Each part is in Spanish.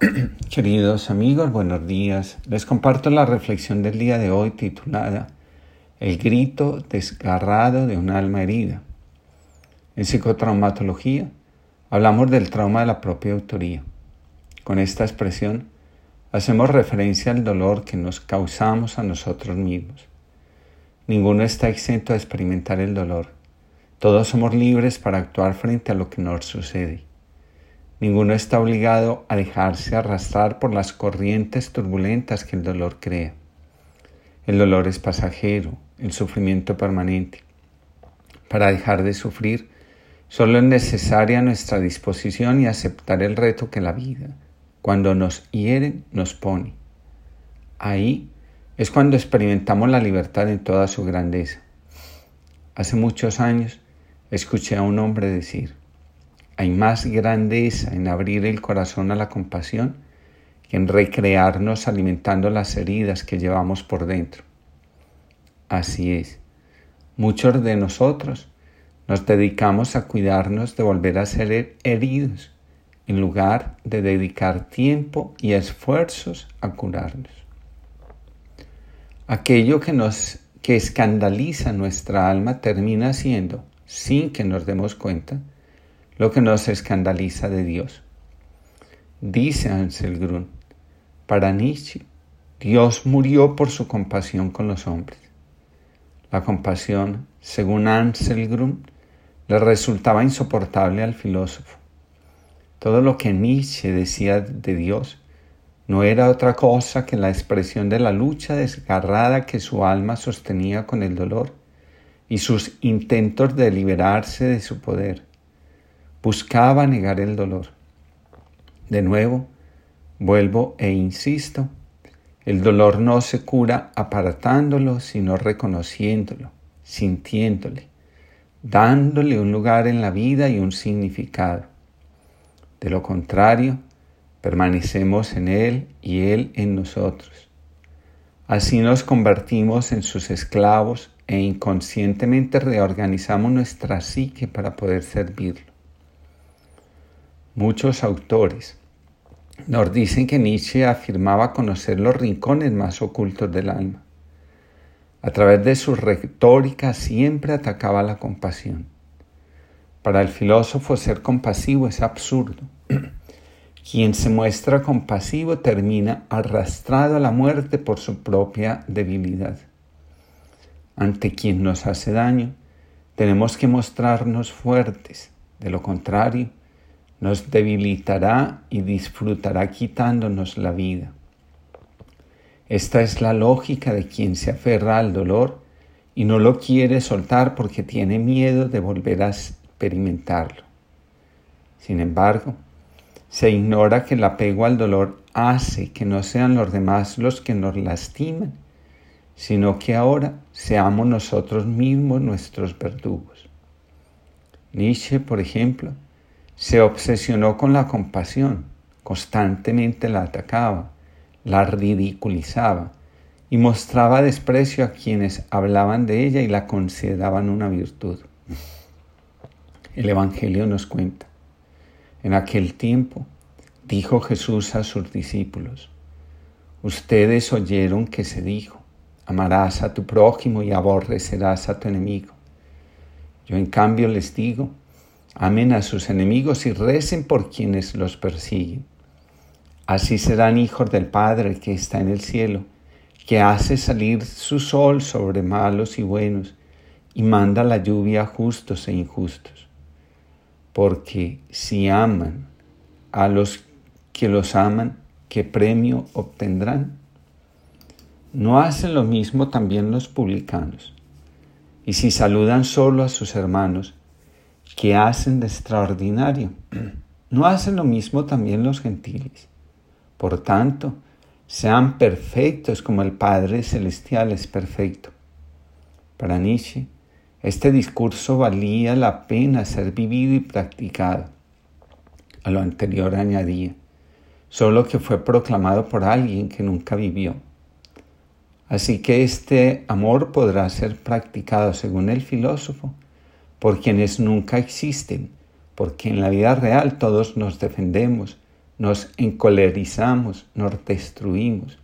Queridos amigos, buenos días. Les comparto la reflexión del día de hoy titulada El grito desgarrado de un alma herida. En psicotraumatología hablamos del trauma de la propia autoría. Con esta expresión hacemos referencia al dolor que nos causamos a nosotros mismos. Ninguno está exento de experimentar el dolor. Todos somos libres para actuar frente a lo que nos sucede. Ninguno está obligado a dejarse arrastrar por las corrientes turbulentas que el dolor crea. El dolor es pasajero, el sufrimiento permanente. Para dejar de sufrir, solo es necesaria nuestra disposición y aceptar el reto que la vida, cuando nos hieren, nos pone. Ahí es cuando experimentamos la libertad en toda su grandeza. Hace muchos años escuché a un hombre decir, hay más grandeza en abrir el corazón a la compasión que en recrearnos alimentando las heridas que llevamos por dentro. Así es, muchos de nosotros nos dedicamos a cuidarnos de volver a ser heridos en lugar de dedicar tiempo y esfuerzos a curarnos. Aquello que nos que escandaliza nuestra alma termina siendo, sin que nos demos cuenta, lo que nos escandaliza de Dios. Dice Anselgrun, para Nietzsche, Dios murió por su compasión con los hombres. La compasión, según Anselgrun, le resultaba insoportable al filósofo. Todo lo que Nietzsche decía de Dios no era otra cosa que la expresión de la lucha desgarrada que su alma sostenía con el dolor y sus intentos de liberarse de su poder buscaba negar el dolor. De nuevo, vuelvo e insisto, el dolor no se cura apartándolo, sino reconociéndolo, sintiéndole, dándole un lugar en la vida y un significado. De lo contrario, permanecemos en Él y Él en nosotros. Así nos convertimos en sus esclavos e inconscientemente reorganizamos nuestra psique para poder servirlo. Muchos autores nos dicen que Nietzsche afirmaba conocer los rincones más ocultos del alma. A través de su retórica siempre atacaba la compasión. Para el filósofo ser compasivo es absurdo. Quien se muestra compasivo termina arrastrado a la muerte por su propia debilidad. Ante quien nos hace daño, tenemos que mostrarnos fuertes. De lo contrario, nos debilitará y disfrutará quitándonos la vida. Esta es la lógica de quien se aferra al dolor y no lo quiere soltar porque tiene miedo de volver a experimentarlo. Sin embargo, se ignora que el apego al dolor hace que no sean los demás los que nos lastiman, sino que ahora seamos nosotros mismos nuestros verdugos. Nietzsche, por ejemplo, se obsesionó con la compasión, constantemente la atacaba, la ridiculizaba y mostraba desprecio a quienes hablaban de ella y la consideraban una virtud. El Evangelio nos cuenta, en aquel tiempo dijo Jesús a sus discípulos, ustedes oyeron que se dijo, amarás a tu prójimo y aborrecerás a tu enemigo. Yo en cambio les digo, Amen a sus enemigos y recen por quienes los persiguen. Así serán hijos del Padre que está en el cielo, que hace salir su sol sobre malos y buenos y manda la lluvia a justos e injustos. Porque si aman a los que los aman, ¿qué premio obtendrán? ¿No hacen lo mismo también los publicanos? Y si saludan solo a sus hermanos, ¿Qué hacen de extraordinario? ¿No hacen lo mismo también los gentiles? Por tanto, sean perfectos como el Padre Celestial es perfecto. Para Nietzsche, este discurso valía la pena ser vivido y practicado. A lo anterior añadía, solo que fue proclamado por alguien que nunca vivió. Así que este amor podrá ser practicado, según el filósofo, por quienes nunca existen, porque en la vida real todos nos defendemos, nos encolerizamos, nos destruimos.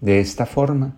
De esta forma,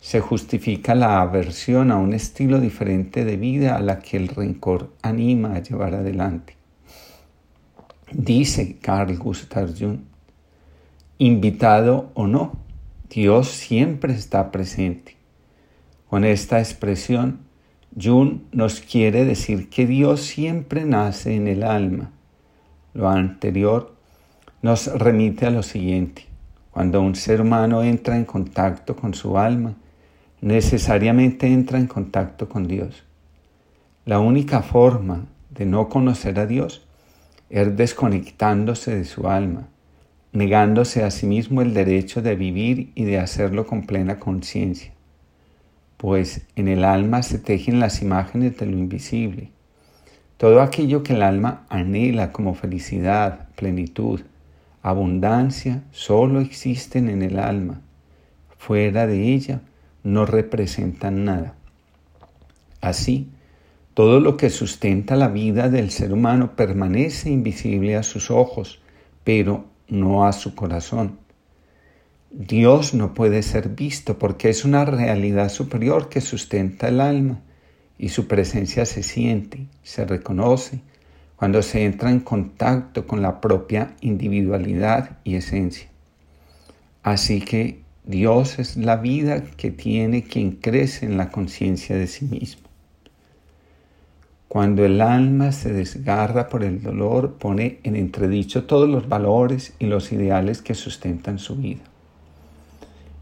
se justifica la aversión a un estilo diferente de vida a la que el rencor anima a llevar adelante. Dice Carl Gustav Jung, invitado o no, Dios siempre está presente. Con esta expresión, Jung nos quiere decir que Dios siempre nace en el alma. Lo anterior nos remite a lo siguiente. Cuando un ser humano entra en contacto con su alma, necesariamente entra en contacto con Dios. La única forma de no conocer a Dios es desconectándose de su alma, negándose a sí mismo el derecho de vivir y de hacerlo con plena conciencia, pues en el alma se tejen las imágenes de lo invisible. Todo aquello que el alma anhela como felicidad, plenitud, abundancia, solo existen en el alma. Fuera de ella no representan nada. Así, todo lo que sustenta la vida del ser humano permanece invisible a sus ojos, pero no a su corazón. Dios no puede ser visto porque es una realidad superior que sustenta el alma y su presencia se siente, se reconoce cuando se entra en contacto con la propia individualidad y esencia. Así que Dios es la vida que tiene quien crece en la conciencia de sí mismo. Cuando el alma se desgarra por el dolor, pone en entredicho todos los valores y los ideales que sustentan su vida.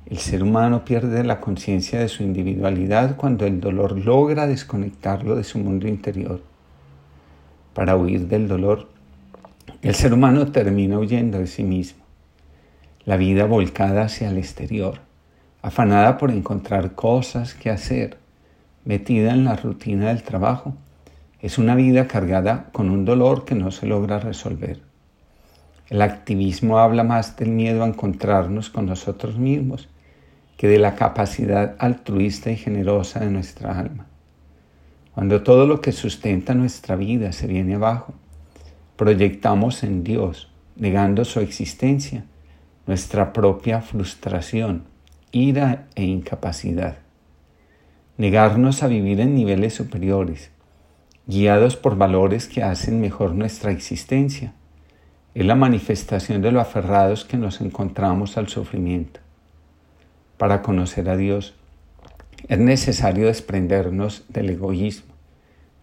El ser humano pierde la conciencia de su individualidad cuando el dolor logra desconectarlo de su mundo interior. Para huir del dolor, el ser humano termina huyendo de sí mismo. La vida volcada hacia el exterior, afanada por encontrar cosas que hacer, metida en la rutina del trabajo, es una vida cargada con un dolor que no se logra resolver. El activismo habla más del miedo a encontrarnos con nosotros mismos que de la capacidad altruista y generosa de nuestra alma. Cuando todo lo que sustenta nuestra vida se viene abajo, proyectamos en Dios, negando su existencia, nuestra propia frustración, ira e incapacidad. Negarnos a vivir en niveles superiores, guiados por valores que hacen mejor nuestra existencia. Es la manifestación de lo aferrados que nos encontramos al sufrimiento. Para conocer a Dios es necesario desprendernos del egoísmo,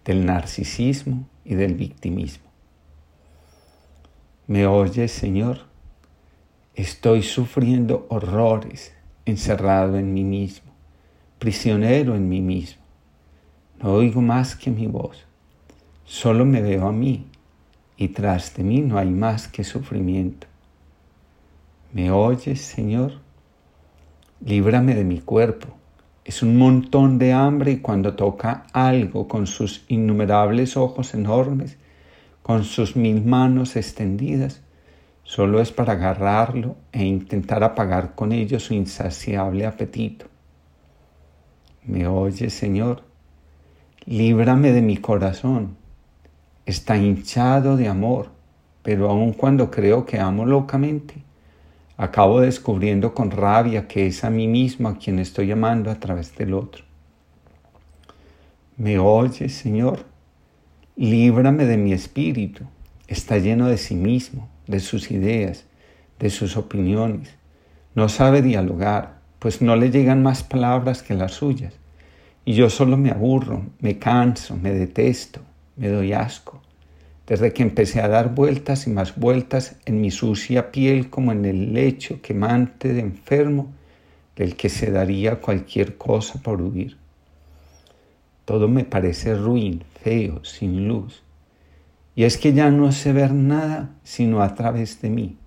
del narcisismo y del victimismo. ¿Me oyes, Señor? Estoy sufriendo horrores encerrado en mí mismo, prisionero en mí mismo. No oigo más que mi voz Solo me veo a mí y tras de mí no hay más que sufrimiento. ¿Me oyes, Señor? Líbrame de mi cuerpo. Es un montón de hambre y cuando toca algo con sus innumerables ojos enormes, con sus mil manos extendidas, solo es para agarrarlo e intentar apagar con ello su insaciable apetito. ¿Me oyes, Señor? Líbrame de mi corazón está hinchado de amor, pero aun cuando creo que amo locamente, acabo descubriendo con rabia que es a mí mismo a quien estoy amando a través del otro. ¿Me oyes, Señor? Líbrame de mi espíritu. Está lleno de sí mismo, de sus ideas, de sus opiniones. No sabe dialogar, pues no le llegan más palabras que las suyas. Y yo solo me aburro, me canso, me detesto, me doy asco. Desde que empecé a dar vueltas y más vueltas en mi sucia piel como en el lecho quemante de enfermo del que se daría cualquier cosa por huir. Todo me parece ruin, feo, sin luz. Y es que ya no sé ver nada sino a través de mí.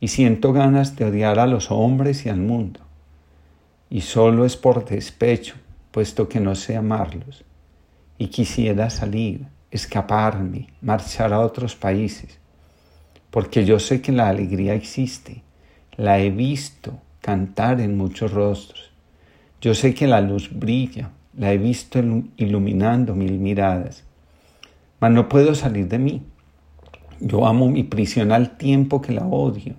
Y siento ganas de odiar a los hombres y al mundo. Y solo es por despecho, puesto que no sé amarlos y quisiera salir, escaparme, marchar a otros países, porque yo sé que la alegría existe, la he visto cantar en muchos rostros, yo sé que la luz brilla, la he visto iluminando mil miradas, mas no puedo salir de mí. Yo amo mi prisión al tiempo que la odio.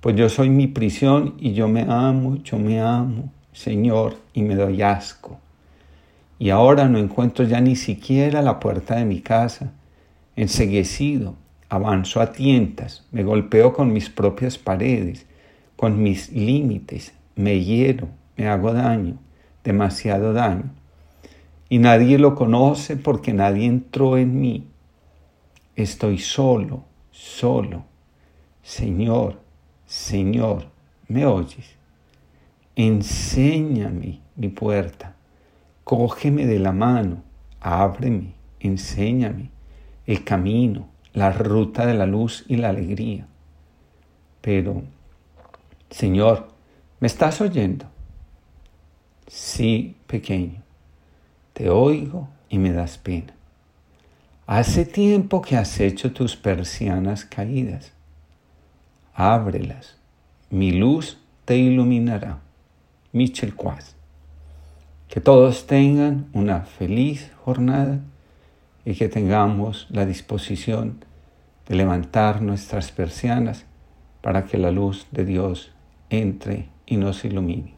Pues yo soy mi prisión y yo me amo, yo me amo, Señor, y me doy asco. Y ahora no encuentro ya ni siquiera la puerta de mi casa. Enseguecido, avanzo a tientas, me golpeo con mis propias paredes, con mis límites, me hiero, me hago daño, demasiado daño. Y nadie lo conoce porque nadie entró en mí. Estoy solo, solo. Señor, Señor, ¿me oyes? Enséñame mi puerta, cógeme de la mano, ábreme, enséñame el camino, la ruta de la luz y la alegría. Pero, Señor, ¿me estás oyendo? Sí, pequeño, te oigo y me das pena. Hace tiempo que has hecho tus persianas caídas. Ábrelas, mi luz te iluminará. Michel Quas. Que todos tengan una feliz jornada y que tengamos la disposición de levantar nuestras persianas para que la luz de Dios entre y nos ilumine.